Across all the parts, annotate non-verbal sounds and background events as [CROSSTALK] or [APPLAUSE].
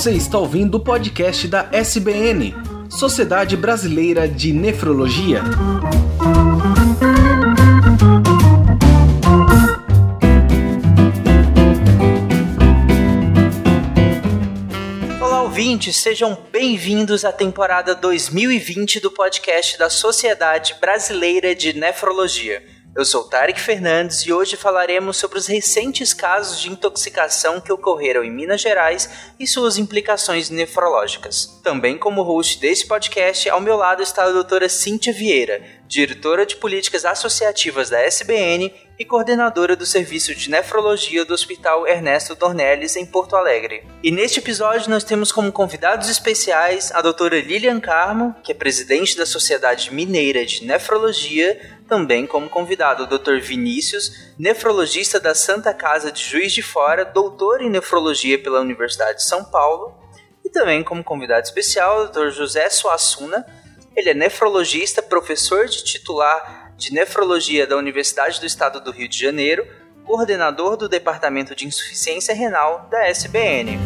Você está ouvindo o podcast da SBN, Sociedade Brasileira de Nefrologia. Olá, ouvintes, sejam bem-vindos à temporada 2020 do podcast da Sociedade Brasileira de Nefrologia. Eu sou Tarek Fernandes e hoje falaremos sobre os recentes casos de intoxicação que ocorreram em Minas Gerais e suas implicações nefrológicas. Também como host desse podcast, ao meu lado está a doutora Cíntia Vieira, diretora de políticas associativas da SBN e coordenadora do serviço de nefrologia do Hospital Ernesto Dornelles em Porto Alegre. E neste episódio nós temos como convidados especiais a doutora Lilian Carmo, que é presidente da Sociedade Mineira de Nefrologia, também como convidado o Dr. Vinícius, nefrologista da Santa Casa de Juiz de Fora, doutor em nefrologia pela Universidade de São Paulo, e também como convidado especial o Dr. José Suassuna. Ele é nefrologista, professor de titular de nefrologia da Universidade do Estado do Rio de Janeiro, coordenador do Departamento de Insuficiência Renal da SBN.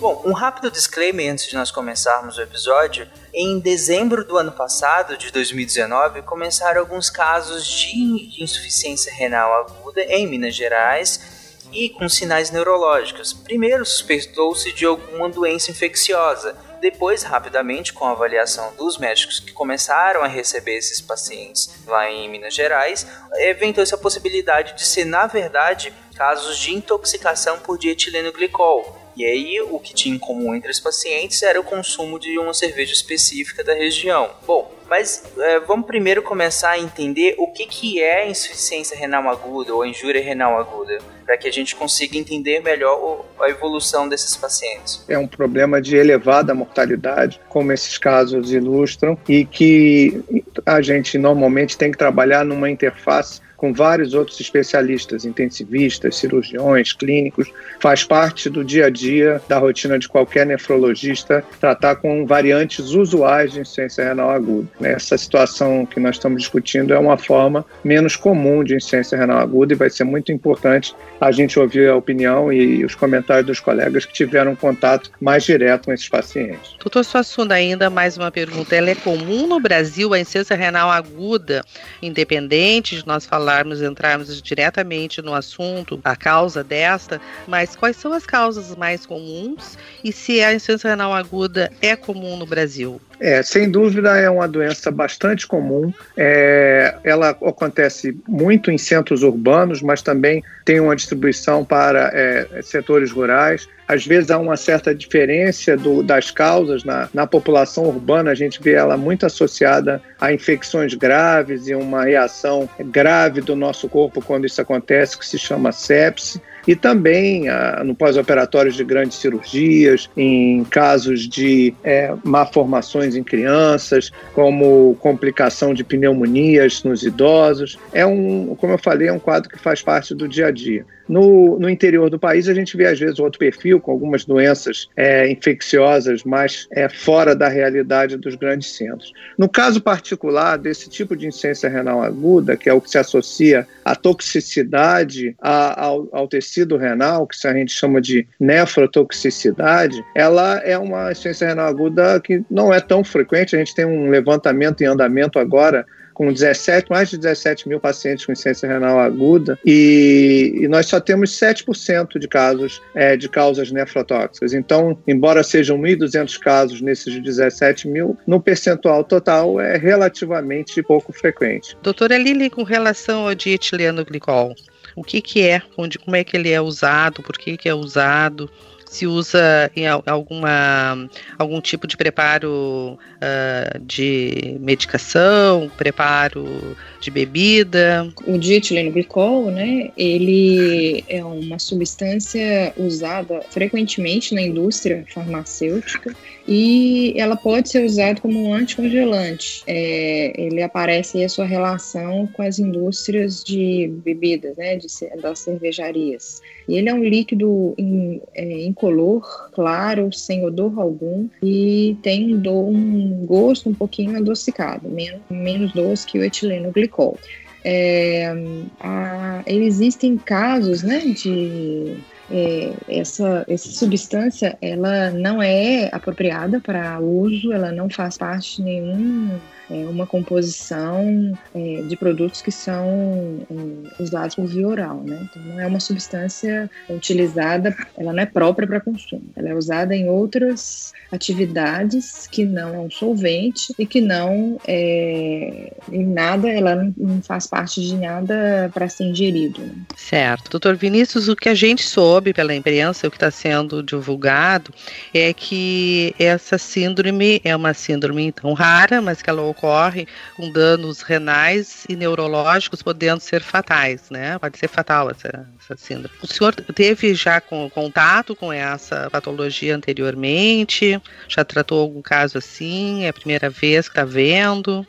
Bom, um rápido disclaimer antes de nós começarmos o episódio. Em dezembro do ano passado, de 2019, começaram alguns casos de insuficiência renal aguda em Minas Gerais e com sinais neurológicos. Primeiro suspeitou-se de alguma doença infecciosa. Depois, rapidamente, com a avaliação dos médicos que começaram a receber esses pacientes lá em Minas Gerais, inventou-se a possibilidade de ser, na verdade, casos de intoxicação por dietileno glicol e aí, o que tinha em comum entre os pacientes era o consumo de uma cerveja específica da região. Bom, mas é, vamos primeiro começar a entender o que, que é insuficiência renal aguda ou injúria renal aguda, para que a gente consiga entender melhor a evolução desses pacientes. É um problema de elevada mortalidade, como esses casos ilustram, e que a gente normalmente tem que trabalhar numa interface com vários outros especialistas, intensivistas, cirurgiões, clínicos. Faz parte do dia a dia, da rotina de qualquer nefrologista, tratar com variantes usuais de insuficiência renal aguda. Essa situação que nós estamos discutindo é uma forma menos comum de insuficiência renal aguda e vai ser muito importante a gente ouvir a opinião e os comentários dos colegas que tiveram contato mais direto com esses pacientes. Doutor Suassuna, ainda mais uma pergunta. Ela é comum no Brasil a insuficiência renal aguda, independente de nós falarmos falarmos, entrarmos diretamente no assunto, a causa desta, mas quais são as causas mais comuns e se a insuficiência renal aguda é comum no Brasil? É, sem dúvida é uma doença bastante comum. É, ela acontece muito em centros urbanos, mas também tem uma distribuição para é, setores rurais. Às vezes há uma certa diferença do, das causas na, na população urbana. A gente vê ela muito associada a infecções graves e uma reação grave do nosso corpo quando isso acontece, que se chama sepse e também ah, no pós-operatório de grandes cirurgias, em casos de é, malformações em crianças, como complicação de pneumonias nos idosos. É um, como eu falei, é um quadro que faz parte do dia a dia. No, no interior do país, a gente vê às vezes outro perfil, com algumas doenças é, infecciosas mais é, fora da realidade dos grandes centros. No caso particular desse tipo de insuficiência renal aguda, que é o que se associa à toxicidade a, ao, ao tecido renal, que a gente chama de nefrotoxicidade, ela é uma insuficiência renal aguda que não é tão frequente. A gente tem um levantamento em andamento agora com 17, mais de 17 mil pacientes com insuficiência renal aguda e, e nós só temos 7% de casos é, de causas nefrotóxicas. Então, embora sejam 1.200 casos nesses 17 mil, no percentual total é relativamente pouco frequente. Doutora Lili, com relação ao dietileno glicol, o que, que é, onde, como é que ele é usado, por que, que é usado? Se usa em alguma, algum tipo de preparo uh, de medicação, preparo de bebida. O dietileno glicol, né, ele é uma substância usada frequentemente na indústria farmacêutica e ela pode ser usada como um anticongelante. É, ele aparece aí a sua relação com as indústrias de bebidas, né, de, das cervejarias. E ele é um líquido in, é, incolor, claro, sem odor algum e tem um, um gosto um pouquinho adocicado, menos, menos doce que o etileno glicol. é, a, existem casos né, de é, essa, essa substância ela não é apropriada para uso, ela não faz parte nenhum é, uma composição é, de produtos que são é, usados por via oral, né? Então não é uma substância utilizada, ela não é própria para consumo, ela é usada em outras atividades que não é um solvente e que não é, em nada, ela não faz parte de nada para ser ingerido. Né? Certo. Doutor Vinícius, o que a gente soube pela imprensa, o que está sendo divulgado, é que essa síndrome é uma síndrome tão rara, mas que ela ocorre com danos renais e neurológicos, podendo ser fatais, né? Pode ser fatal essa, essa síndrome. O senhor teve já com, contato com essa patologia anteriormente? Já tratou algum caso assim? É a primeira vez que está vendo?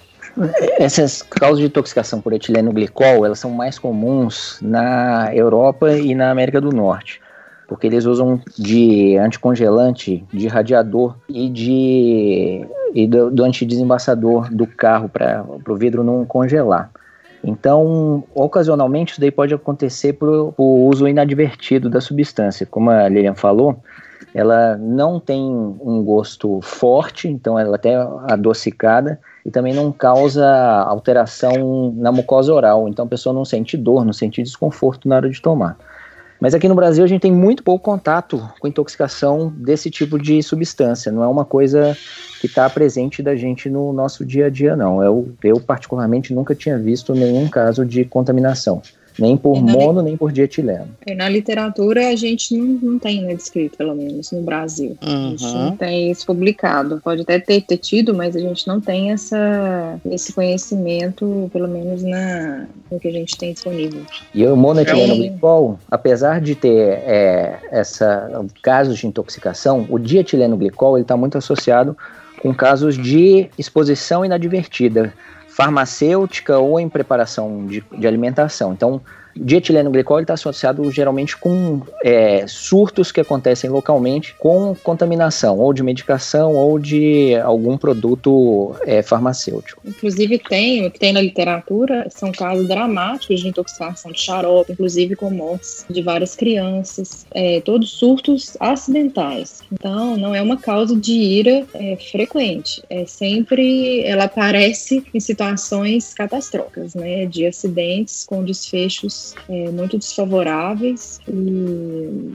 Essas causas de intoxicação por etileno glicol, elas são mais comuns na Europa e na América do Norte porque eles usam de anticongelante, de radiador e de e do, do antidesembaçador do carro para o vidro não congelar. Então, ocasionalmente, isso daí pode acontecer por, por uso inadvertido da substância. Como a Lilian falou, ela não tem um gosto forte, então ela é até adocicada, e também não causa alteração na mucosa oral, então a pessoa não sente dor, não sente desconforto na hora de tomar. Mas aqui no Brasil a gente tem muito pouco contato com intoxicação desse tipo de substância. Não é uma coisa que está presente da gente no nosso dia a dia, não. Eu, eu, particularmente, nunca tinha visto nenhum caso de contaminação. Nem por mono, nem por dietileno. E na literatura a gente não, não tem né, descrito, pelo menos no Brasil. Uhum. A gente não tem isso publicado. Pode até ter, ter tido, mas a gente não tem essa, esse conhecimento, pelo menos na, no que a gente tem disponível. E o monoetileno é glicol, apesar de ter é, essa, casos de intoxicação, o dietileno glicol está muito associado com casos de exposição inadvertida farmacêutica ou em preparação de, de alimentação. Então, dietileno glicol está associado geralmente com é, surtos que acontecem localmente com contaminação, ou de medicação ou de algum produto é, farmacêutico. Inclusive tem, o que tem na literatura são casos dramáticos de intoxicação de xarope, inclusive com mortes de várias crianças, é, todos surtos acidentais. Então não é uma causa de ira é, frequente, é sempre ela aparece em situações catastróficas, né, de acidentes com desfechos é, muito desfavoráveis e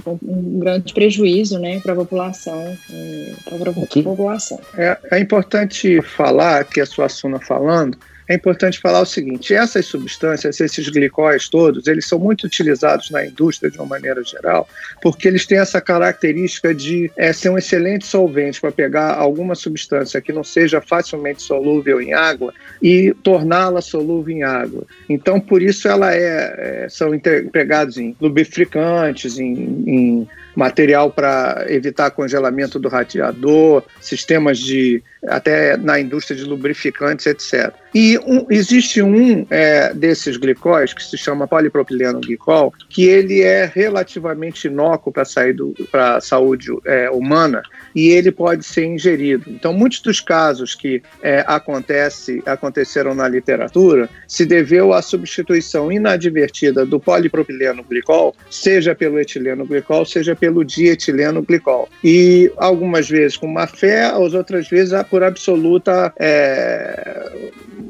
um grande prejuízo né, para a população. É, para a população. É, é importante falar que a sua Suassuna falando é importante falar o seguinte: essas substâncias, esses glicóis todos, eles são muito utilizados na indústria de uma maneira geral, porque eles têm essa característica de é, ser um excelente solvente para pegar alguma substância que não seja facilmente solúvel em água e torná-la solúvel em água. Então, por isso ela é, é são empregados em lubrificantes, em, em material para evitar congelamento do radiador, sistemas de até na indústria de lubrificantes, etc. E um, existe um é, desses glicóis que se chama polipropileno glicol, que ele é relativamente inócuo para a saúde é, humana e ele pode ser ingerido. Então, muitos dos casos que é, acontece, aconteceram na literatura se deveu à substituição inadvertida do polipropileno glicol, seja pelo etileno glicol, seja pelo dietileno glicol. E algumas vezes com má fé, as outras vezes por absoluta é,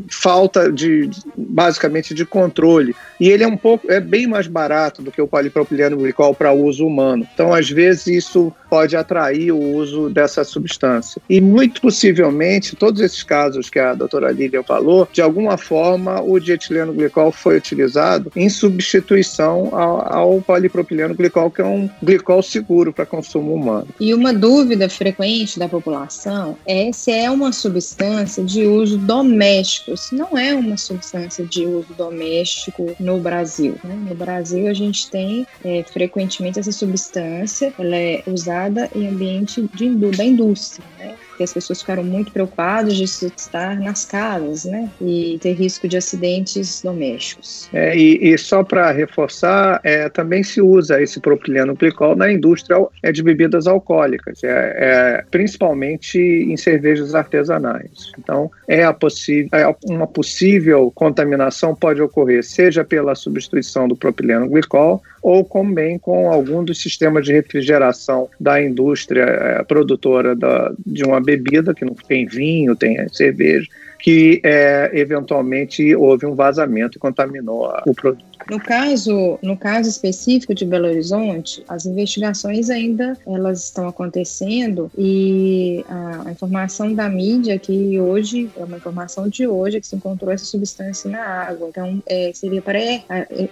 falta de, basicamente, de controle. E ele é um pouco, é bem mais barato do que o polipropileno glicol para uso humano. Então, às vezes, isso pode atrair o uso dessa substância. E muito possivelmente, todos esses casos que a doutora Lilian falou, de alguma forma o dietileno glicol foi utilizado em substituição ao, ao polipropileno glicol, que é um glicol seguro para consumo humano. E uma dúvida frequente da população é se é uma substância de uso doméstico. Se não é uma substância de uso doméstico no Brasil. Né? No Brasil, a gente tem é, frequentemente essa substância, ela é usada em ambiente de, da indústria, né? Porque as pessoas ficaram muito preocupadas de estar nas casas, né? E ter risco de acidentes domésticos. É, e, e, só para reforçar, é, também se usa esse propileno glicol na indústria é, de bebidas alcoólicas, é, é, principalmente em cervejas artesanais. Então, é, é uma possível contaminação pode ocorrer seja pela substituição do propileno glicol ou também com algum dos sistemas de refrigeração da indústria produtora da, de uma bebida, que não tem vinho, tem cerveja, que é, eventualmente houve um vazamento e contaminou o produto. No caso, no caso específico de Belo Horizonte, as investigações ainda elas estão acontecendo e a, a informação da mídia que hoje é uma informação de hoje que se encontrou essa substância na água. Então é, seria para é,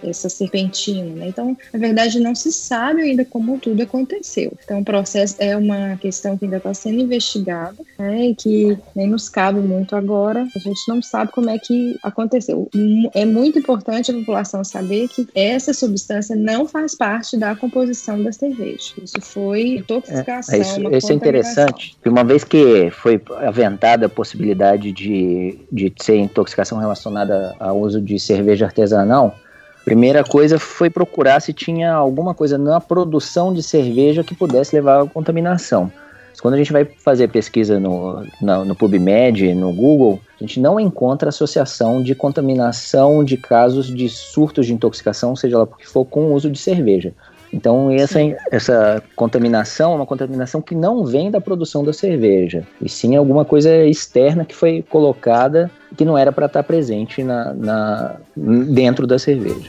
essa serpentina. Né? Então, na verdade, não se sabe ainda como tudo aconteceu. Então, o processo é uma questão que ainda está sendo investigada né, e que nem nos cabe muito agora. A gente não sabe como é que aconteceu. É muito importante a população saber saber que essa substância não faz parte da composição da cerveja. Isso foi intoxicação. É, isso, isso é interessante, uma vez que foi aventada a possibilidade de, de ser intoxicação relacionada ao uso de cerveja artesanal, primeira coisa foi procurar se tinha alguma coisa na produção de cerveja que pudesse levar à contaminação. Quando a gente vai fazer pesquisa no, no, no PubMed, no Google, a gente não encontra associação de contaminação de casos de surtos de intoxicação, seja lá porque for com o uso de cerveja. Então, essa, essa contaminação é uma contaminação que não vem da produção da cerveja, e sim alguma coisa externa que foi colocada que não era para estar presente na, na, dentro da cerveja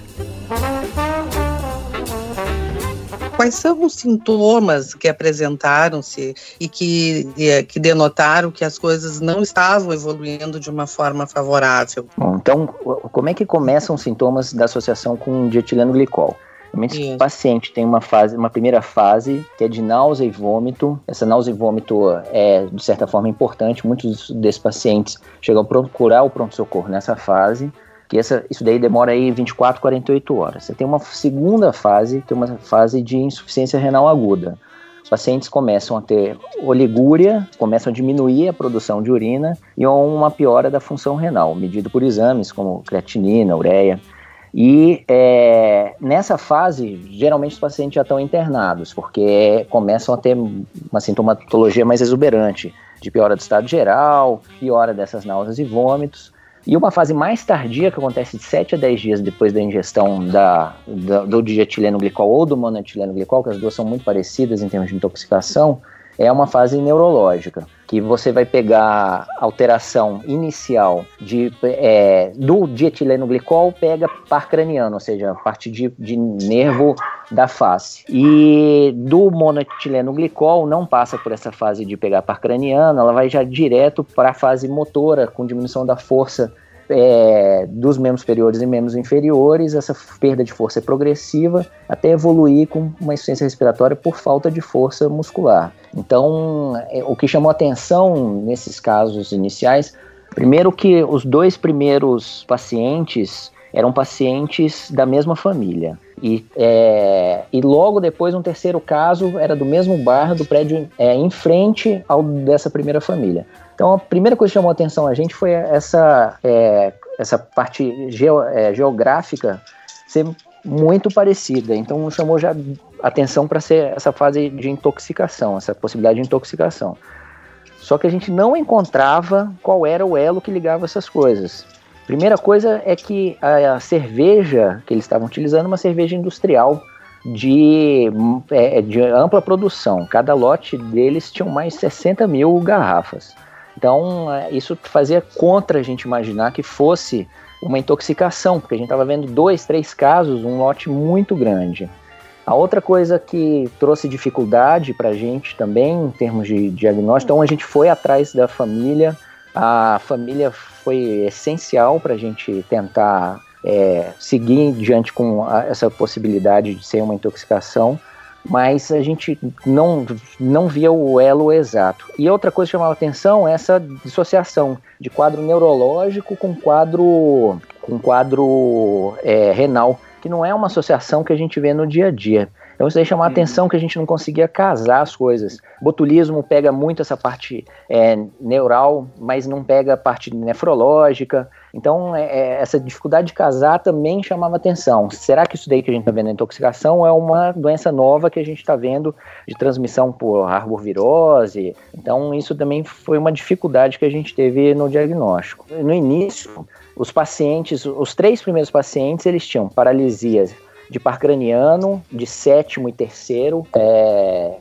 quais são os sintomas que apresentaram-se e que, que denotaram que as coisas não estavam evoluindo de uma forma favorável? Bom, então, como é que começam os sintomas da associação com dietileno glicol? Realmente, o paciente tem uma fase, uma primeira fase que é de náusea e vômito. Essa náusea e vômito é, de certa forma, importante. Muitos desses pacientes chegam a procurar o pronto-socorro nessa fase que essa, isso daí demora aí 24, 48 horas. Você tem uma segunda fase, que é uma fase de insuficiência renal aguda. Os pacientes começam a ter oligúria, começam a diminuir a produção de urina e uma piora da função renal, medido por exames como creatinina, ureia. E é, nessa fase, geralmente os pacientes já estão internados, porque começam a ter uma sintomatologia mais exuberante, de piora do estado geral, piora dessas náuseas e vômitos. E uma fase mais tardia, que acontece de 7 a 10 dias depois da ingestão da, da, do dietileno glicol ou do monoetileno glicol, que as duas são muito parecidas em termos de intoxicação, é uma fase neurológica, que você vai pegar alteração inicial de, é, do dietileno glicol, pega par craniano, ou seja, a parte de, de nervo da face. E do monoetileno glicol não passa por essa fase de pegar par craniano, ela vai já direto para a fase motora, com diminuição da força é, dos membros superiores e membros inferiores, essa perda de força é progressiva até evoluir com uma insuficiência respiratória por falta de força muscular. Então, é, o que chamou atenção nesses casos iniciais, primeiro que os dois primeiros pacientes eram pacientes da mesma família. E, é, e logo depois, um terceiro caso era do mesmo bairro, do prédio é, em frente ao dessa primeira família. Então, a primeira coisa que chamou a atenção a gente foi essa, é, essa parte geo, é, geográfica ser muito parecida. Então, chamou já atenção para ser essa fase de intoxicação, essa possibilidade de intoxicação. Só que a gente não encontrava qual era o elo que ligava essas coisas. Primeira coisa é que a, cerveja que eles estavam utilizando é uma cerveja industrial de, é, de ampla produção. Cada lote deles tinha mais 60 mil garrafas. Então, é, isso fazia contra a gente imaginar que fosse uma intoxicação, porque a gente estava vendo dois, três casos, um lote muito grande. A outra coisa que trouxe dificuldade para a gente também, em termos de diagnóstico, então a gente foi atrás da família, a família foi essencial para a gente tentar é, seguir diante com a, essa possibilidade de ser uma intoxicação mas a gente não, não via o elo exato. E outra coisa que chamava atenção é essa dissociação de quadro neurológico com quadro, com quadro é, renal, que não é uma associação que a gente vê no dia a dia. Então isso aí chamou a uhum. atenção que a gente não conseguia casar as coisas. Botulismo pega muito essa parte é, neural, mas não pega a parte nefrológica. Então, é, é, essa dificuldade de casar também chamava atenção. Será que isso daí que a gente está vendo na intoxicação é uma doença nova que a gente está vendo de transmissão por arbovirose? Então, isso também foi uma dificuldade que a gente teve no diagnóstico. No início, os pacientes, os três primeiros pacientes, eles tinham paralisias de par craniano, de sétimo e terceiro. É,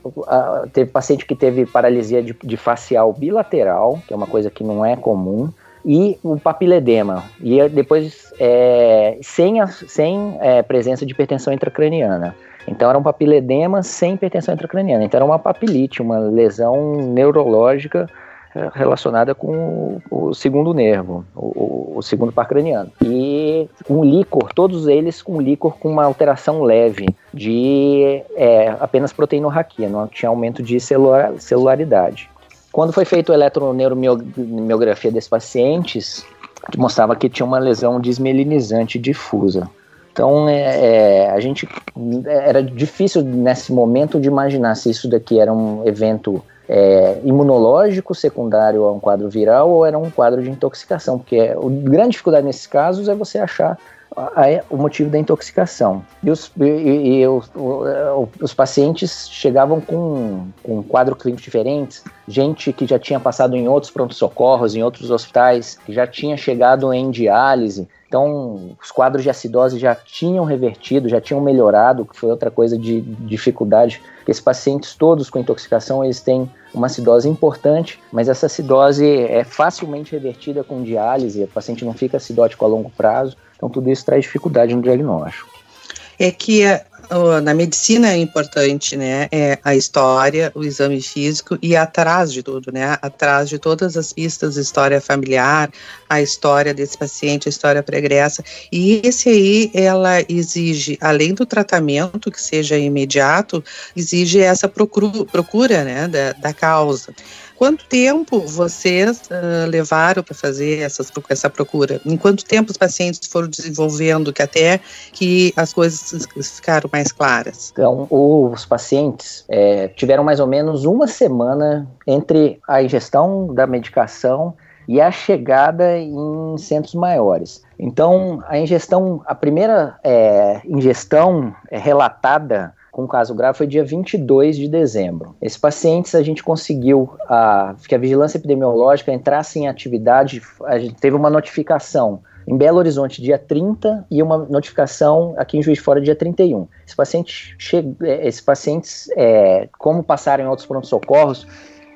teve paciente que teve paralisia de, de facial bilateral, que é uma coisa que não é comum e o papiledema. E depois, é, sem, a, sem é, presença de hipertensão intracraniana. Então, era um papiledema sem hipertensão intracraniana. Então, era uma papilite, uma lesão neurológica é, relacionada com o, segundo nervo, o, o, segundo par craniano. E um líquor, todos eles com líquor com uma alteração leve de é, apenas proteinorraquia, não tinha aumento de celular, celularidade. Quando foi feito a eletroneuromiografia desses pacientes, mostrava que tinha uma lesão desmelinizante difusa. Então, é, é, a gente era difícil nesse momento de imaginar se isso daqui era um evento é, imunológico secundário a um quadro viral ou era um quadro de intoxicação, porque a grande dificuldade nesses casos é você achar o motivo da intoxicação. E os, e, e os, os pacientes chegavam com, com quadro clínico diferentes, gente que já tinha passado em outros pronto-socorros, em outros hospitais, que já tinha chegado em diálise, então, os quadros de acidose já tinham revertido, já tinham melhorado, que foi outra coisa de dificuldade, esses pacientes todos com intoxicação, eles têm uma acidose importante, mas essa acidose é facilmente revertida com diálise, o paciente não fica acidótico a longo prazo, então tudo isso traz dificuldade no diagnóstico. É que na medicina é importante, né? É a história, o exame físico e atrás de tudo, né? Atrás de todas as pistas, história familiar, a história desse paciente, a história pregressa. E esse aí, ela exige, além do tratamento que seja imediato, exige essa procura, procura né, da, da causa. Quanto tempo vocês uh, levaram para fazer essas, essa procura? Em quanto tempo os pacientes foram desenvolvendo que até que as coisas ficaram mais claras? Então, os pacientes é, tiveram mais ou menos uma semana entre a ingestão da medicação e a chegada em centros maiores. Então, a ingestão, a primeira é, ingestão relatada com caso grave foi dia 22 de dezembro. Esses pacientes a gente conseguiu a, que a vigilância epidemiológica entrasse em atividade, a gente teve uma notificação em Belo Horizonte dia 30 e uma notificação aqui em Juiz de Fora dia 31. Esses pacientes, é, esses pacientes é, como passaram em outros pronto-socorros,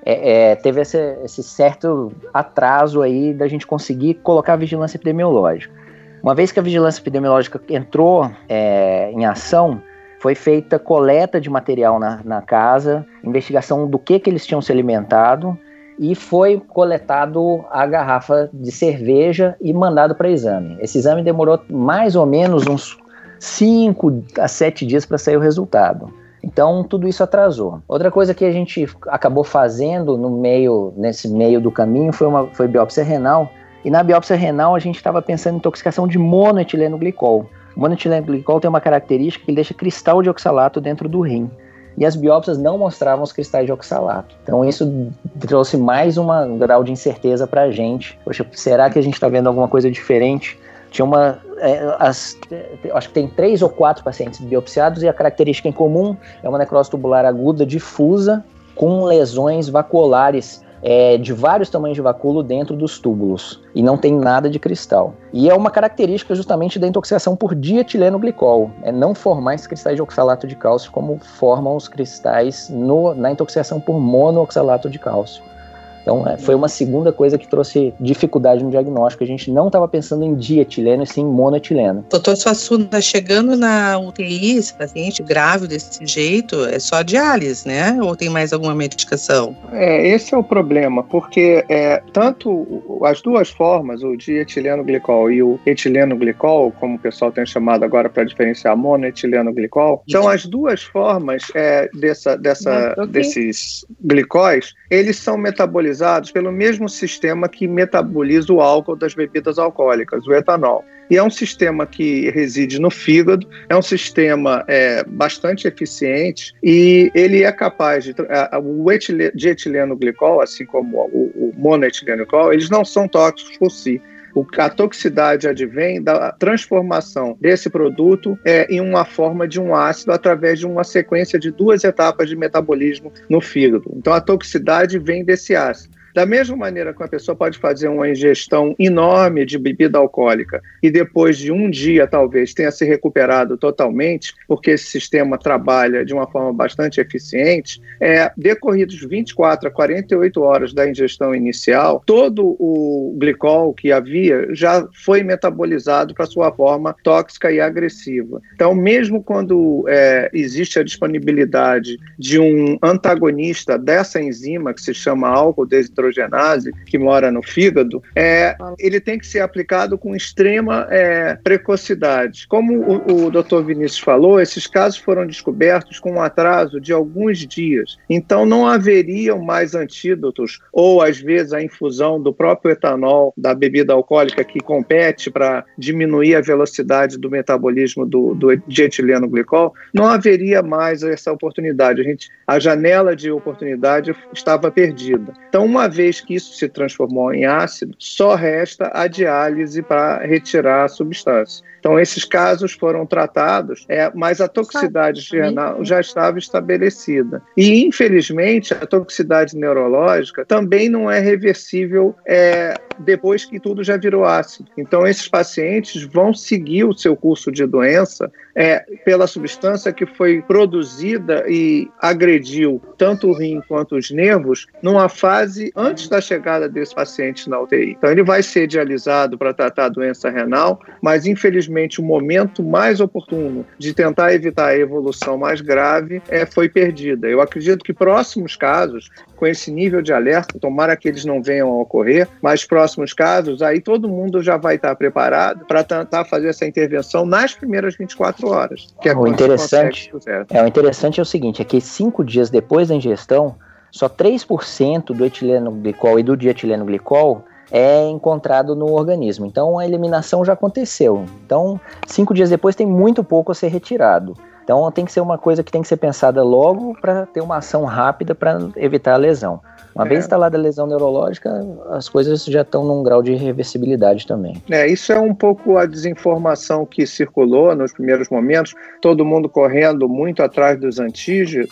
é, é, teve esse, esse, certo atraso aí da gente conseguir colocar a vigilância epidemiológica. Uma vez que a vigilância epidemiológica entrou é, em ação, foi feita coleta de material na, na casa, investigação do que, que eles tinham se alimentado e foi coletado a garrafa de cerveja e mandado para exame. Esse exame demorou mais ou menos uns 5 a 7 dias para sair o resultado. Então tudo isso atrasou. Outra coisa que a gente acabou fazendo no meio, nesse meio do caminho foi uma foi biópsia renal. E na biópsia renal a gente estava pensando em intoxicação de monoetileno glicol. O monoetilenglicol tem uma característica que deixa cristal de oxalato dentro do rim. E as biópsias não mostravam os cristais de oxalato. Então isso trouxe mais um grau de incerteza para a gente. Poxa, será que a gente está vendo alguma coisa diferente? Tinha uma. É, as, acho que tem três ou quatro pacientes biopsiados e a característica em comum é uma necrose tubular aguda difusa com lesões vacuolares é, de vários tamanhos de vacúolo dentro dos túbulos e não tem nada de cristal. E é uma característica justamente da intoxicação por dietileno glicol, é não formar esses cristais de oxalato de cálcio como formam os cristais no, na intoxicação por monooxalato de cálcio. Então, é, foi uma segunda coisa que trouxe dificuldade no diagnóstico. A gente não estava pensando em dietileno, e sim em monoetileno. Doutor Suassuna, chegando na UTI, esse paciente grave desse jeito, é só diálise, né? Ou tem mais alguma medicação? É, esse é o problema, porque é, tanto as duas formas, o dietileno glicol e o etileno glicol, como o pessoal tem chamado agora para diferenciar monoetileno glicol, são as duas formas é, dessa, dessa, desses glicóis, eles são metabolizados metabolizados pelo mesmo sistema que metaboliza o álcool das bebidas alcoólicas, o etanol. E é um sistema que reside no fígado, é um sistema é, bastante eficiente e ele é capaz de. o etileno glicol, assim como o, o monoetileno glicol, eles não são tóxicos por si a toxicidade advém da transformação desse produto é, em uma forma de um ácido através de uma sequência de duas etapas de metabolismo no fígado. Então, a toxicidade vem desse ácido. Da mesma maneira que uma pessoa pode fazer uma ingestão enorme de bebida alcoólica e depois de um dia, talvez, tenha se recuperado totalmente, porque esse sistema trabalha de uma forma bastante eficiente, é, decorridos 24 a 48 horas da ingestão inicial, todo o glicol que havia já foi metabolizado para sua forma tóxica e agressiva. Então, mesmo quando é, existe a disponibilidade de um antagonista dessa enzima, que se chama álcool desidrogenase, hidrogenase que mora no fígado, é, ele tem que ser aplicado com extrema é, precocidade. Como o, o Dr. Vinícius falou, esses casos foram descobertos com um atraso de alguns dias. Então não haveriam mais antídotos ou às vezes a infusão do próprio etanol da bebida alcoólica que compete para diminuir a velocidade do metabolismo do, do de etileno glicol, não haveria mais essa oportunidade. A, gente, a janela de oportunidade estava perdida. Então, uma vez que isso se transformou em ácido, só resta a diálise para retirar a substância. Então, esses casos foram tratados, é, mas a toxicidade renal já estava estabelecida. E, infelizmente, a toxicidade neurológica também não é reversível é, depois que tudo já virou ácido. Então, esses pacientes vão seguir o seu curso de doença é, pela substância que foi produzida e agrediu tanto o rim quanto os nervos numa fase antes da chegada desse paciente na UTI. Então, ele vai ser dialisado para tratar a doença renal, mas infelizmente o momento mais oportuno de tentar evitar a evolução mais grave é, foi perdida. Eu acredito que próximos casos, com esse nível de alerta, tomara que eles não venham a ocorrer, mas próximos casos, aí todo mundo já vai estar preparado para tentar fazer essa intervenção nas primeiras 24 horas. Que é o interessante é o interessante é o seguinte, é que cinco dias depois da ingestão, só 3% do etileno glicol e do dietileno glicol é encontrado no organismo. Então a eliminação já aconteceu. Então, cinco dias depois tem muito pouco a ser retirado. Então tem que ser uma coisa que tem que ser pensada logo para ter uma ação rápida para evitar a lesão. Uma é. vez instalada a lesão neurológica, as coisas já estão num grau de reversibilidade também. É, isso é um pouco a desinformação que circulou nos primeiros momentos, todo mundo correndo muito atrás dos,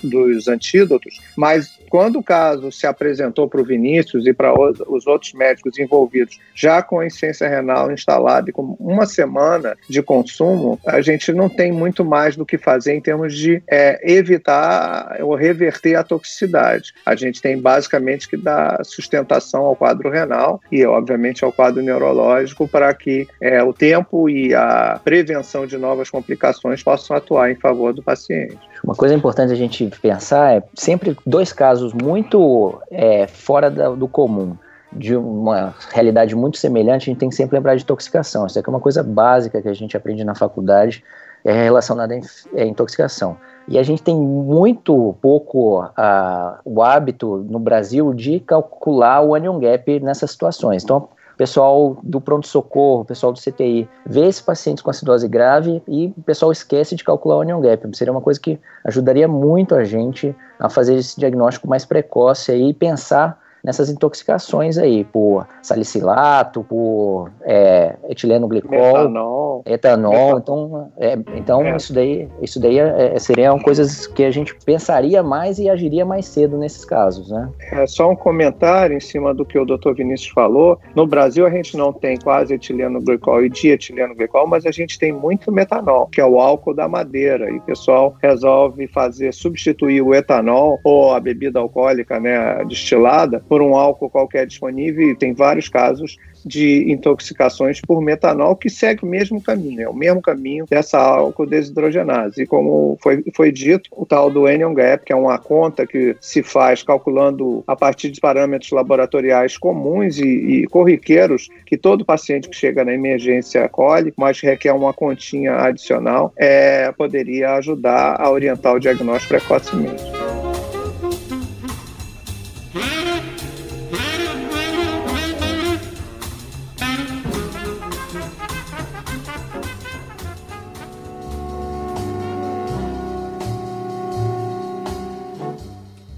dos antídotos, mas quando o caso se apresentou para o Vinícius e para os outros médicos envolvidos, já com a insuficiência renal instalada e com uma semana de consumo, a gente não tem muito mais do que fazer em termos de é, evitar ou reverter a toxicidade. A gente tem basicamente que dá sustentação ao quadro renal e, obviamente, ao quadro neurológico para que é, o tempo e a prevenção de novas complicações possam atuar em favor do paciente. Uma coisa importante a gente pensar é sempre dois casos muito é, fora do comum de uma realidade muito semelhante, a gente tem que sempre lembrar de intoxicação. Isso aqui é uma coisa básica que a gente aprende na faculdade, é relacionada à intoxicação. E a gente tem muito pouco uh, o hábito no Brasil de calcular o onion gap nessas situações. Então, pessoal do pronto-socorro, pessoal do CTI, vê esses pacientes com acidose grave e o pessoal esquece de calcular o onion gap. Seria uma coisa que ajudaria muito a gente a fazer esse diagnóstico mais precoce e pensar nessas intoxicações aí, por salicilato, por é, etileno glicol, etanol, etanol. Então, é, então é. isso daí, isso daí é, é, seriam coisas que a gente pensaria mais e agiria mais cedo nesses casos, né? É só um comentário em cima do que o Dr. Vinícius falou. No Brasil a gente não tem quase etileno glicol e dietileno glicol, mas a gente tem muito metanol, que é o álcool da madeira. E o pessoal resolve fazer substituir o etanol ou a bebida alcoólica, né, destilada, por um álcool qualquer disponível, e tem vários casos de intoxicações por metanol que segue o mesmo caminho, é o mesmo caminho dessa álcool desidrogenase. E como foi, foi dito, o tal do Anion Gap, que é uma conta que se faz calculando a partir de parâmetros laboratoriais comuns e, e corriqueiros que todo paciente que chega na emergência colhe, mas requer uma continha adicional, é, poderia ajudar a orientar o diagnóstico precocemente.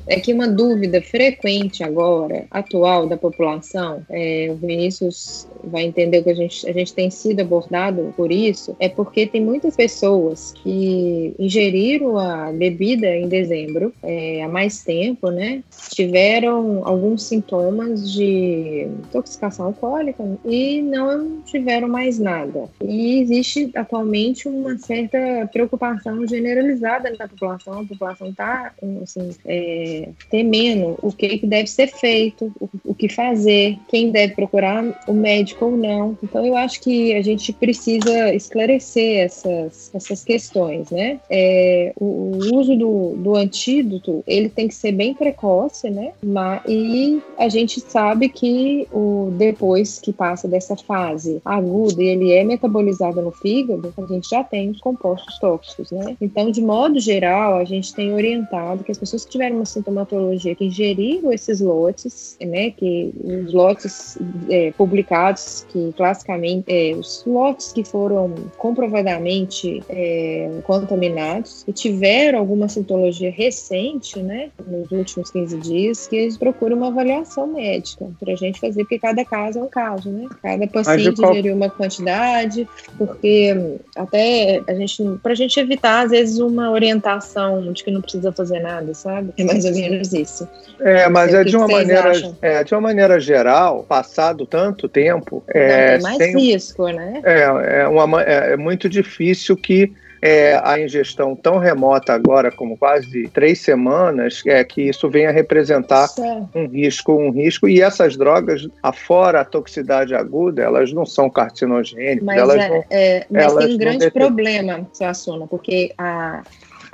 É que uma dúvida frequente agora, atual da população, é, o Vinícius vai entender que a gente, a gente tem sido abordado por isso, é porque tem muitas pessoas que ingeriram a bebida em dezembro é, há mais tempo, né? Tiveram alguns sintomas de intoxicação alcoólica e não tiveram mais nada. E existe atualmente uma certa preocupação generalizada na população. A população está assim, é, temendo o que, que deve ser feito, o, o que fazer, quem deve procurar o médico ou não. Então, eu acho que a gente precisa esclarecer essas, essas questões, né? É, o, o, uso do, do antídoto, ele tem que ser bem precoce, né? Mas, e a gente sabe que o, depois que passa dessa fase aguda e ele é metabolizado no fígado, a gente já tem os compostos tóxicos, né? Então, de modo geral, a gente tem orientado que as pessoas que tiveram uma sintomatologia, que ingeriram esses lotes, né? Que os lotes é, publicados, que classicamente, é, os lotes que foram comprovadamente é, contaminados e tiveram alguma sintologia recente, né? Nos últimos 15 dias, que eles procuram uma avaliação médica para a gente fazer, porque cada caso é um caso, né? Cada paciente qual... ingeriu uma quantidade, porque até a gente, para a gente evitar, às vezes, uma orientação de que não precisa fazer nada, sabe? É mais ou menos isso. É, mas é, é de uma maneira, é, de uma maneira geral, passado tanto tempo, é, não, tem mais tem, risco, né? É, é, uma, é, é muito difícil que é, a ingestão tão remota agora, como quase três semanas, é que isso venha representar um risco, um risco. E essas drogas, afora a toxicidade aguda, elas não são carcinogênicas. Mas, elas é, não, é, mas elas tem um grande problema, Suassuna, porque a,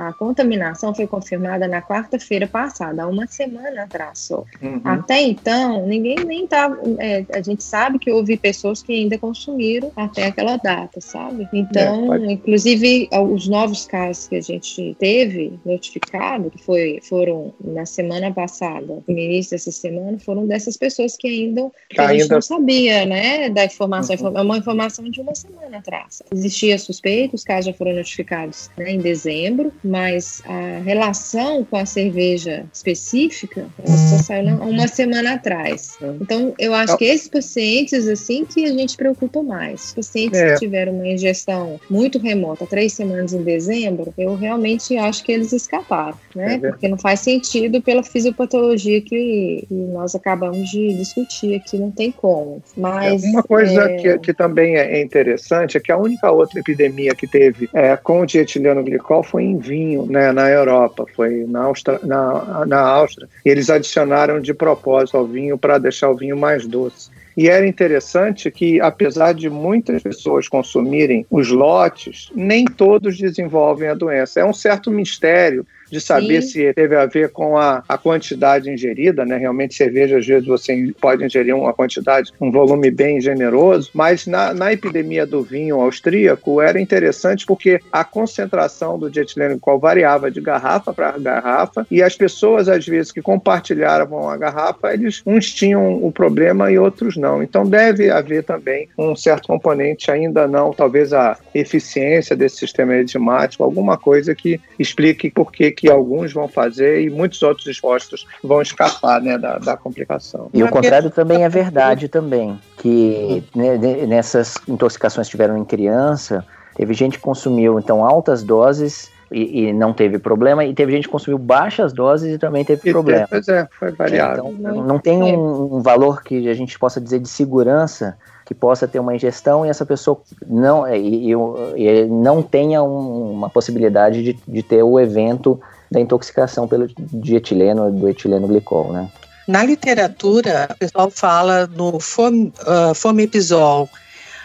a contaminação foi confirmada na quarta-feira passada, há uma semana atrás só. Uhum. Até então, ninguém nem estava. É, a gente sabe que houve pessoas que ainda consumiram até aquela data, sabe? Então, é, inclusive, os novos casos que a gente teve notificado, que foi, foram na semana passada, no início dessa semana, foram dessas pessoas que ainda, que a gente não sabia, né? Da informação. Uhum. É uma informação de uma semana atrás. Existia suspeito, os casos já foram notificados né, em dezembro, mas a relação com a cerveja específica só saiu uma semana atrás. É. Então, eu acho que esses pacientes, assim, que a gente preocupa mais. Os pacientes é. que tiveram uma ingestão muito remota, três semanas em dezembro, eu realmente acho que eles escaparam, né? É Porque não faz sentido pela fisiopatologia que, que, nós acabamos de discutir aqui, não tem como. Mas, uma coisa é... que, que, também é interessante é que a única outra epidemia que teve é, com o dietileno glicol foi em vinho né, na Europa, foi na na, na Áustria. E eles adicionaram de propósito ao vinho para deixar o vinho mais doce. E era interessante que, apesar de muitas pessoas consumirem os lotes, nem todos desenvolvem a doença. É um certo mistério de saber Sim. se teve a ver com a, a quantidade ingerida, né? Realmente, cerveja, às vezes, você pode ingerir uma quantidade, um volume bem generoso, mas na, na epidemia do vinho austríaco era interessante porque a concentração do dietileno qual variava de garrafa para garrafa e as pessoas, às vezes, que compartilhavam a garrafa, eles uns tinham o problema e outros não. Então, deve haver também um certo componente, ainda não, talvez a eficiência desse sistema enzimático, alguma coisa que explique por que que alguns vão fazer e muitos outros expostos vão escapar né, da, da complicação. E o contrário também é verdade também, que né, nessas intoxicações que tiveram em criança, teve gente que consumiu então altas doses e, e, não teve problema, e teve gente que consumiu baixas doses e também teve e problema. Pois é, foi variado. Então, não tem um, um, valor que a gente possa dizer de segurança que possa ter uma ingestão e essa pessoa não, e, e, e não tenha um, uma possibilidade de, de ter o evento da intoxicação pelo dietileno, do etileno glicol, né? Na literatura, o pessoal fala no fom, uh, fomepizol,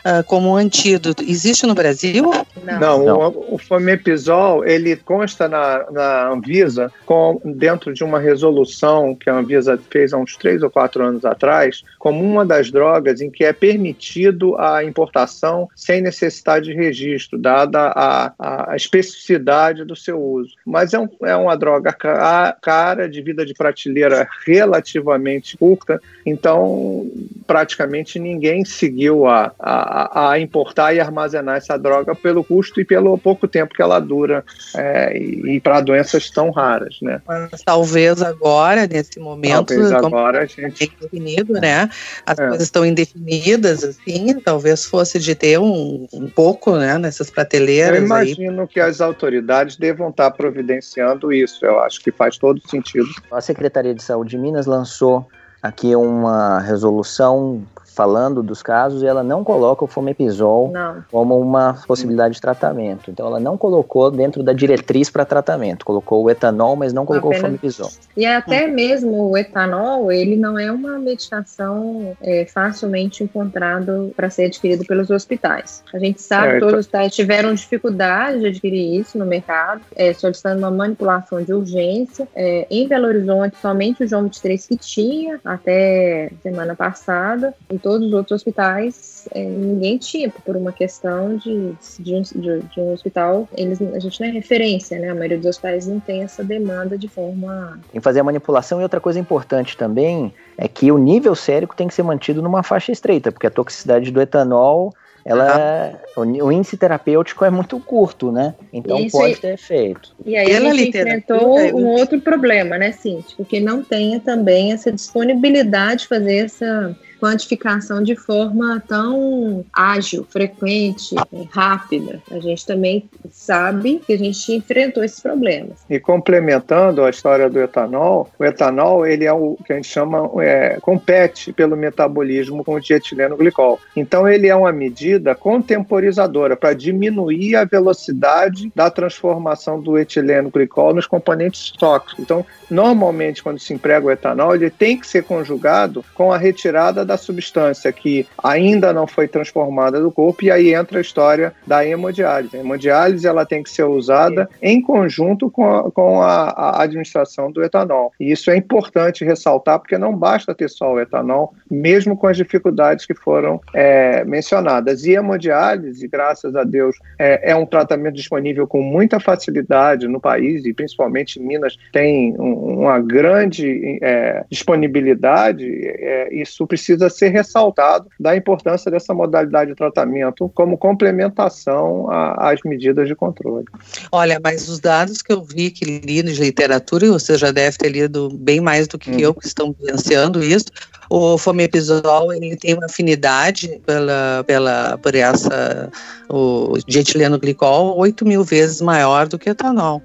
uh, como um antídoto. Existe no Brasil? Não, Não, Não. O, o Famepizol, ele consta na, na Anvisa com, dentro de uma resolução que a Anvisa fez há uns três ou quatro anos atrás, como uma das drogas em que é permitido a importação sem necessidade de registro, dada a, a especificidade do seu uso. Mas é, um, é uma droga cara, de vida de prateleira relativamente curta, então praticamente ninguém seguiu a, a a, importar e armazenar essa droga pelo custo e pelo pouco tempo que ela dura é, e, e para doenças tão raras, né? Mas talvez agora, nesse momento, talvez agora a gente... definido, né? As é. coisas estão indefinidas, assim, talvez fosse de ter um, um pouco, né, nessas prateleiras. Eu imagino aí. que as autoridades devam estar providenciando isso. Eu acho que faz todo sentido. A Secretaria de Saúde de Minas lançou aqui uma resolução falando dos casos e ela não coloca o fomepizol não. como uma possibilidade de tratamento. Então ela não colocou dentro da diretriz para tratamento, colocou o etanol, mas não colocou Apenas. o fomepizol. E até hum. mesmo o etanol, ele não é uma medicação é, facilmente encontrado para ser adquirido pelos hospitais. A gente sabe que todos os hospitais tiveram dificuldade de adquirir isso no mercado, é, solicitando uma manipulação de urgência. É, em Belo Horizonte, somente o João 23 que tinha até semana passada todos os outros hospitais é, ninguém tinha, por uma questão de, de, um, de, de um hospital, eles, a gente não é referência, né? A maioria dos hospitais não tem essa demanda de forma. Tem que fazer a manipulação e outra coisa importante também é que o nível sérico tem que ser mantido numa faixa estreita, porque a toxicidade do etanol ela uhum. o, o, índice terapêutico é muito curto, né? Então Isso pode ter efeito. E aí Pela a gente enfrentou um outro problema, né, Cintia? Que não tenha também essa disponibilidade de fazer essa quantificação de forma tão ágil, frequente, rápida. A gente também sabe que a gente enfrentou esses problemas. E complementando a história do etanol, o etanol ele é o que a gente chama é, compete pelo metabolismo com o dietileno glicol. Então ele é uma medida contemporizadora para diminuir a velocidade da transformação do etileno glicol nos componentes tóxicos. Então, normalmente quando se emprega o etanol, ele tem que ser conjugado com a retirada da substância que ainda não foi transformada do corpo e aí entra a história da hemodiálise. A hemodiálise ela tem que ser usada em conjunto com a, com a, a administração do etanol. E isso é importante ressaltar porque não basta ter só o etanol, mesmo com as dificuldades que foram é, mencionadas. E a hemodiálise, graças a Deus, é, é, um tratamento disponível com muita facilidade no país e principalmente em Minas tem um, uma grande é, disponibilidade. É, isso precisa precisa ser ressaltado da importância dessa modalidade de tratamento como complementação às medidas de controle. Olha, mas os dados que eu vi, que li de literatura, e você já deve ter lido bem mais do que hum. eu, que estão vivenciando isso, o fomepizol ele tem uma afinidade pela, pela, por essa, o dietileno glicol 8 mil vezes maior do que etanol.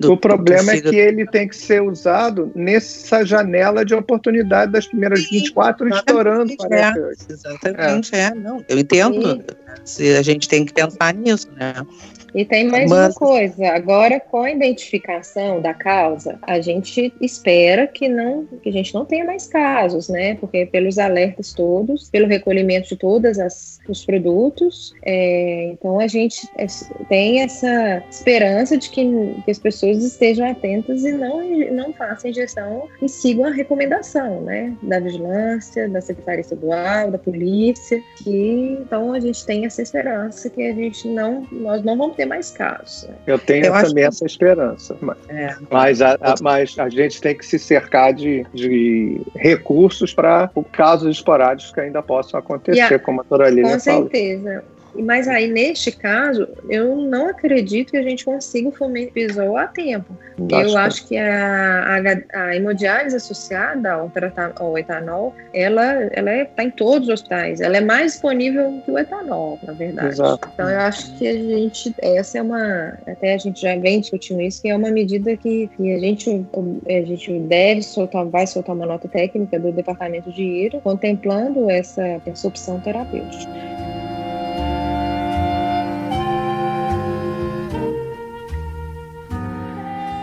Do, o problema é que ele tem que ser usado nessa janela de oportunidade das primeiras Sim, 24 estourando. É, exatamente, é. é. Não, eu entendo. Se a gente tem que pensar nisso, né? E tem mais Mas... uma coisa, agora com a identificação da causa, a gente espera que não que a gente não tenha mais casos, né? Porque pelos alertas todos, pelo recolhimento de todos os produtos, é, então a gente é, tem essa esperança de que, que, as pessoas estejam atentas e não, não façam ingestão e sigam a recomendação, né? Da vigilância, da Secretaria Estadual, da polícia, que então a gente tem essa esperança que a gente não, nós não vamos ter mais casos. Né? Eu tenho eu também essa esperança. Mas, é. mas, a, a, mas a gente tem que se cercar de, de recursos para casos esporádicos que ainda possam acontecer, a, como a Toralina Com certeza. Mas aí, neste caso, eu não acredito que a gente consiga o fomepizol a tempo. Eu acho que a, a, a hemodiálise associada ao, ao etanol, ela ela está é, tá em todos os hospitais. Ela é mais disponível que o etanol, na verdade. Exato. Então, eu acho que a gente, essa é uma, até a gente já vem discutindo isso, que é uma medida que, que a, gente, a gente deve soltar, vai soltar uma nota técnica do Departamento de IRA, contemplando essa, essa opção terapêutica.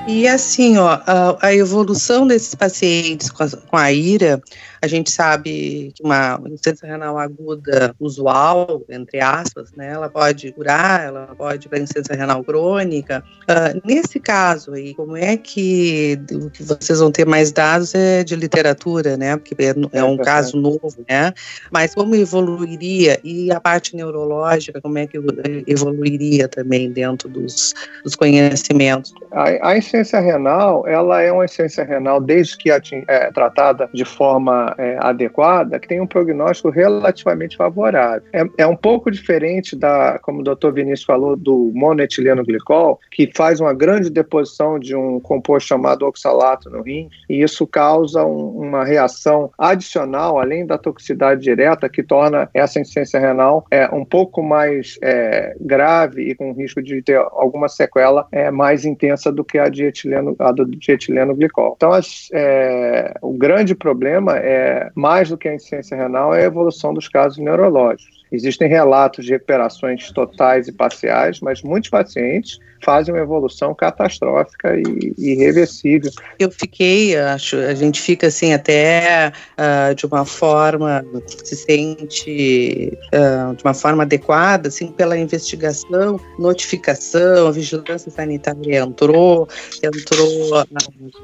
E assim, ó, a, a evolução desses pacientes com a, com a ira a gente sabe que uma insuficiência renal aguda usual, entre aspas, né, ela pode curar, ela pode para insuficiência renal crônica. Uh, nesse caso aí, como é que o que vocês vão ter mais dados é de literatura, né? Porque é, é um caso novo, né? Mas como evoluiria e a parte neurológica, como é que evoluiria também dentro dos, dos conhecimentos? A, a insuficiência renal, ela é uma insuficiência renal desde que é tratada de forma é, adequada, que tem um prognóstico relativamente favorável. É, é, um pouco diferente da, como o doutor Vinícius falou, do monoetileno glicol, que faz uma grande deposição de um composto chamado oxalato no rim, e isso causa um, uma reação adicional, além da toxicidade direta, que torna essa insuficiência renal é, um pouco mais é, grave e com risco de ter alguma sequela é, mais intensa do que a, dietileno, a do dietileno glicol. Então, as, é, o grande problema é, mais do que a insuficiência renal, é a evolução dos casos neurológicos. Existem relatos de recuperações totais e parciais, mas muitos pacientes fazem uma evolução catastrófica e irreversível. Eu fiquei, acho, a gente fica assim até uh, de uma forma, se sente uh, de uma forma adequada, assim, pela investigação, notificação, a vigilância sanitária entrou, entrou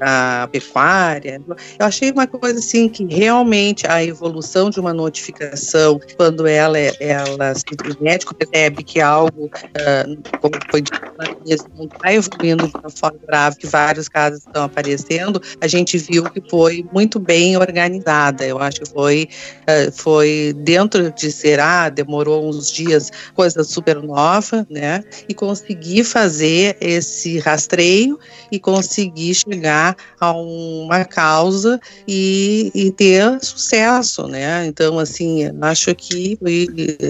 a, a pecuária. Eu achei uma coisa assim que realmente a evolução de uma notificação, quando ela, ela o médico percebe que algo, uh, como foi dito está evoluindo de uma forma grave, que vários casos estão aparecendo, a gente viu que foi muito bem organizada. Eu acho que foi, eh, foi dentro de ser, ah, demorou uns dias, coisa super nova, né? E conseguir fazer esse rastreio e conseguir chegar a uma causa e, e ter sucesso, né? Então, assim, acho que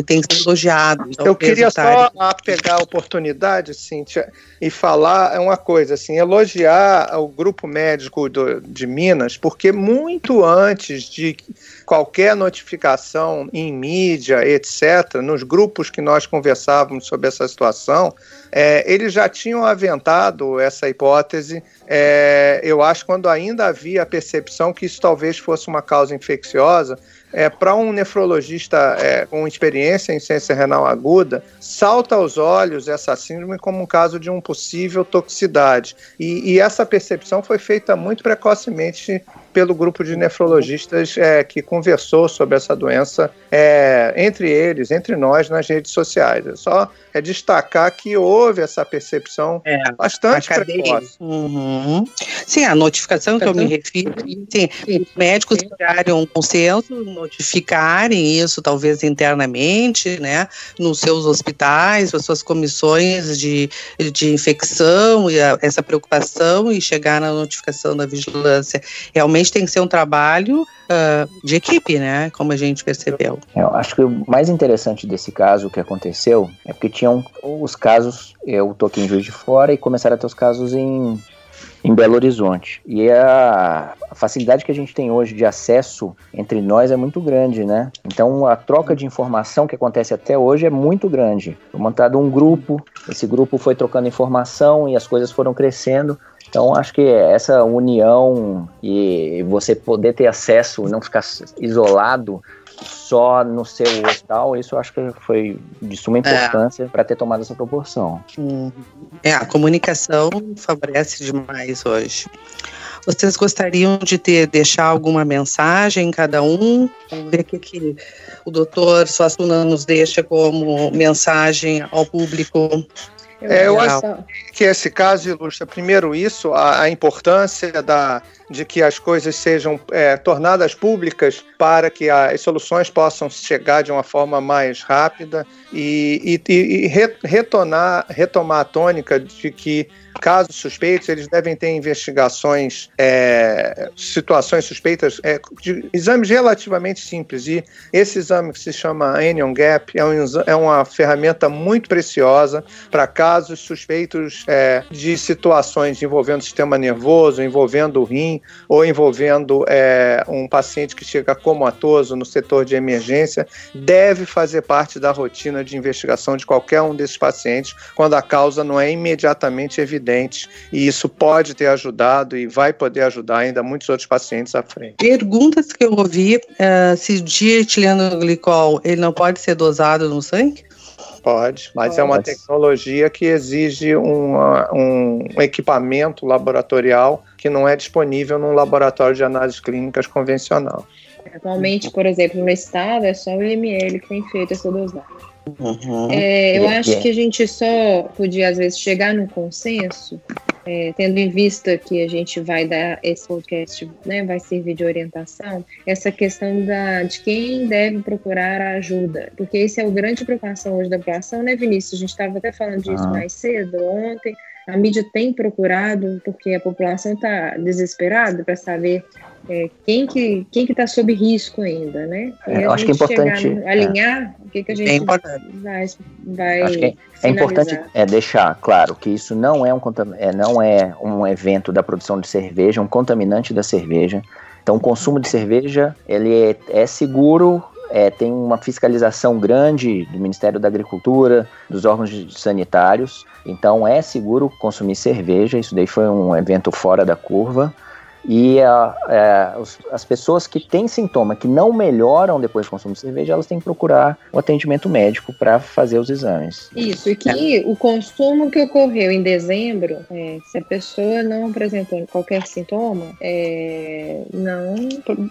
tem que ser elogiado. Então, Eu queria só pegar a oportunidade, Cíntia, e falar uma coisa, assim, elogiar o grupo médico do, de Minas, porque muito antes de qualquer notificação em mídia, etc., nos grupos que nós conversávamos sobre essa situação, é, eles já tinham aventado essa hipótese, é, eu acho, quando ainda havia a percepção que isso talvez fosse uma causa infecciosa, é, para um nefrologista é, com experiência em ciência renal aguda, salta aos olhos essa síndrome como um caso de um possível toxicidade. E, e essa percepção foi feita muito precocemente pelo grupo de nefrologistas é, que conversou sobre essa doença é, entre eles, entre nós, nas redes sociais. É só é destacar que houve essa percepção é, bastante precoce. Uhum. Sim, a notificação que eu me refiro, sim, os médicos criarem um consenso, notificarem isso talvez internamente, né, nos seus hospitais, as suas comissões de, de infecção e a, essa preocupação e chegar na notificação da vigilância. Realmente tem que ser um trabalho uh, de equipe, né, como a gente percebeu. Eu acho que o mais interessante desse caso que aconteceu é porque tinham os casos, eu tô aqui em Juiz de Fora e começaram a ter os casos em, em Belo Horizonte. E a, a, facilidade que a gente tem hoje de acesso entre nós é muito grande, né? Então a troca de informação que acontece até hoje é muito grande. Foi montado um grupo, esse grupo foi trocando informação e as coisas foram crescendo. Então acho que essa união e você poder ter acesso, não ficar isolado só no seu hospital, isso eu acho que foi de suma é. importância é. para ter tomado essa proporção. Hum. É, a comunicação favorece demais hoje. Vocês gostariam de ter deixar alguma mensagem cada um? Vamos ver o que, que o doutor Suassuna nos deixa como mensagem ao público é, eu acho que esse caso ilustra, primeiro, isso, a, a importância da, de que as coisas sejam é, tornadas públicas para que as soluções possam chegar de uma forma mais rápida e, e, e retornar, retomar a tônica de que casos suspeitos eles devem ter investigações, é, situações suspeitas, é, de exames relativamente simples. E esse exame que se chama Anion Gap é, um, é uma ferramenta muito preciosa para casos suspeitos é, de situações envolvendo o sistema nervoso, envolvendo o rim ou envolvendo é, um paciente que chega comatoso no setor de emergência, deve fazer parte da rotina de investigação de qualquer um desses pacientes quando a causa não é imediatamente evidente. E isso pode ter ajudado e vai poder ajudar ainda muitos outros pacientes à frente. Perguntas que eu ouvi: uh, se dietileno glicol ele não pode ser dosado no sangue? Pode, mas é uma tecnologia que exige uma, um equipamento laboratorial que não é disponível num laboratório de análises clínicas convencional. Atualmente, por exemplo, no estado, é só o IML que tem feito essa dosagem. Uhum. É, eu acho que a gente só podia, às vezes, chegar num consenso é, tendo em vista que a gente vai dar esse podcast, né, vai servir de orientação, essa questão da, de quem deve procurar a ajuda, porque esse é o grande preocupação hoje da população, né, Vinícius? A gente estava até falando disso ah. mais cedo, ontem. A mídia tem procurado, porque a população está desesperada para saber é, quem que quem que está sob risco ainda, né? É, eu acho que é importante no, alinhar é. o que, que a gente é vai, vai acho que é, importante é deixar claro que isso não é um é, não é um evento da produção de cerveja, um contaminante da cerveja. Então, o consumo de cerveja ele é, é seguro é, tem uma fiscalização grande do Ministério da Agricultura, dos órgãos sanitários, então é seguro consumir cerveja. Isso daí foi um evento fora da curva. E a, a, as pessoas que têm sintoma que não melhoram depois do consumo de cerveja, elas têm que procurar o atendimento médico para fazer os exames. Isso, e que é. o consumo que ocorreu em dezembro, é, se a pessoa não apresentou qualquer sintoma, é não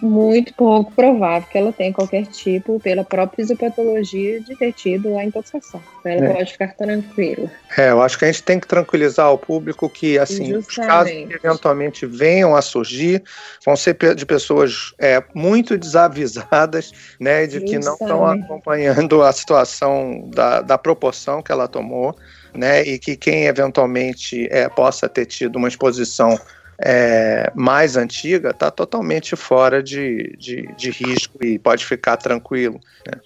muito pouco provável que ela tenha qualquer tipo, pela própria fisiopatologia, de ter tido a intoxicação. Então ela é. pode ficar tranquila. É, eu acho que a gente tem que tranquilizar o público que, assim, os casos que eventualmente venham a surgir surgir, vão ser de pessoas é, muito desavisadas, [LAUGHS] né, de que não estão acompanhando a situação da, da proporção que ela tomou, né, e que quem eventualmente é, possa ter tido uma exposição é, mais antiga está totalmente fora de, de, de, risco e pode ficar tranquilo. Né?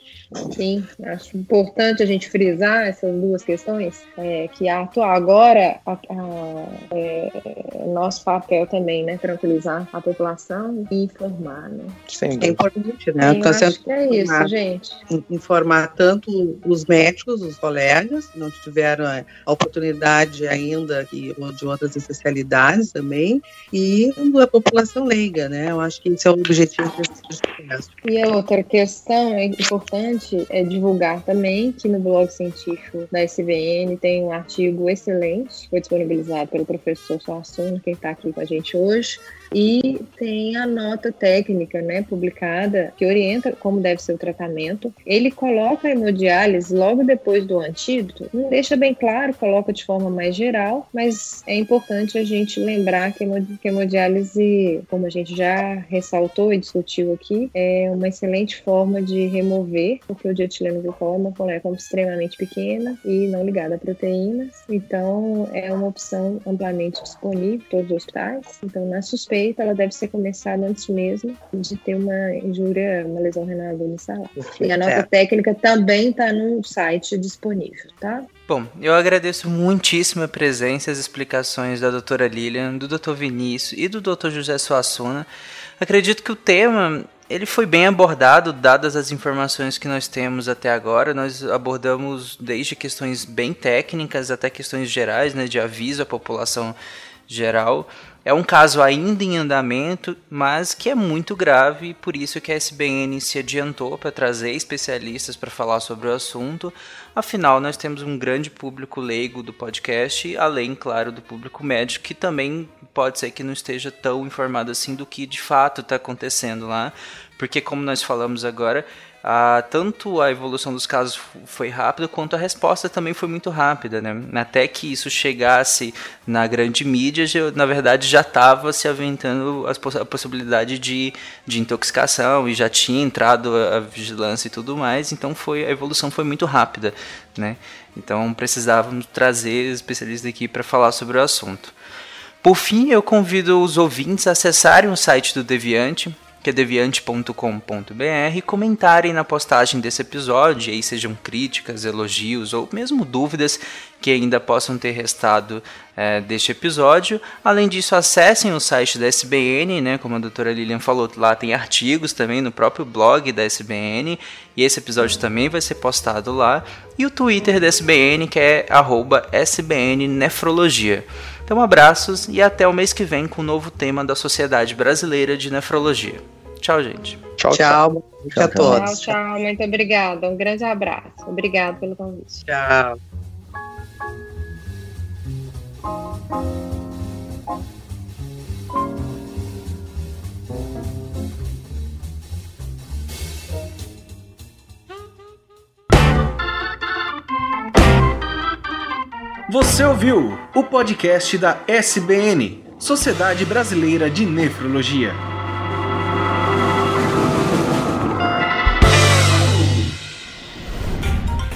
Sim, acho importante a gente frisar essas duas questões, é, que atuar agora, a, a, é, nosso papel também, né, tranquilizar a população e informar, né? Sim, é importante, né? Eu acho que é isso, gente. Informar tanto os médicos, os colegas, que não tiveram a oportunidade ainda de outras especialidades também, e a população leiga, né? Eu acho que esse é o objetivo desse processo. E a outra questão é importante importante é divulgar também que no blog científico da SBN tem um artigo excelente, foi disponibilizado pelo professor Suassuna, quem está aqui com a gente hoje, e tem a nota técnica, né, publicada, que orienta como deve ser o tratamento. Ele coloca a hemodiálise logo depois do antídoto, não deixa bem claro, coloca de forma mais geral, mas é importante a gente lembrar que a hemodiálise, como a gente já ressaltou e discutiu aqui, é uma excelente forma de remover, porque o dietileno glicol é uma molécula extremamente pequena e não ligada a proteínas, então é uma opção amplamente disponível em todos os hospitais. Então, na suspeita feita, ela deve ser começada antes mesmo de ter uma injúria, uma lesão renal unicelular. E a nota é. técnica também está no site disponível, tá? Bom, eu agradeço muitíssimo a presença e as explicações da doutora Lilian, do doutor Vinícius e do doutor José Suassuna. Acredito que o tema ele foi bem abordado, dadas as informações que nós temos até agora. Nós abordamos desde questões bem técnicas até questões gerais, né, de aviso à população geral. É um caso ainda em andamento, mas que é muito grave, e por isso que a SBN se adiantou para trazer especialistas para falar sobre o assunto. Afinal, nós temos um grande público leigo do podcast, além, claro, do público médico, que também pode ser que não esteja tão informado assim do que de fato está acontecendo lá, porque, como nós falamos agora, ah, tanto a evolução dos casos foi rápida, quanto a resposta também foi muito rápida, né? Até que isso chegasse na grande mídia, já, na verdade já estava se aventando a possibilidade de, de intoxicação e já tinha entrado a, a vigilância e tudo mais, então foi a evolução foi muito rápida, né? Então precisávamos trazer especialistas aqui para falar sobre o assunto. Por fim, eu convido os ouvintes a acessarem o site do Deviante, que é deviante.com.br, comentarem na postagem desse episódio, aí sejam críticas, elogios ou mesmo dúvidas que ainda possam ter restado é, deste episódio. Além disso, acessem o site da SBN, né? Como a doutora Lilian falou, lá tem artigos também no próprio blog da SBN. E esse episódio também vai ser postado lá. E o Twitter da SBN, que é SBNNefrologia. Então, abraços e até o mês que vem com o um novo tema da Sociedade Brasileira de Nefrologia. Tchau, gente. Tchau, tchau. Tchau, a todos. Tchau, tchau. Muito obrigada. Um grande abraço. Obrigado pelo convite. Tchau. Você ouviu o podcast da SBN, Sociedade Brasileira de Nefrologia.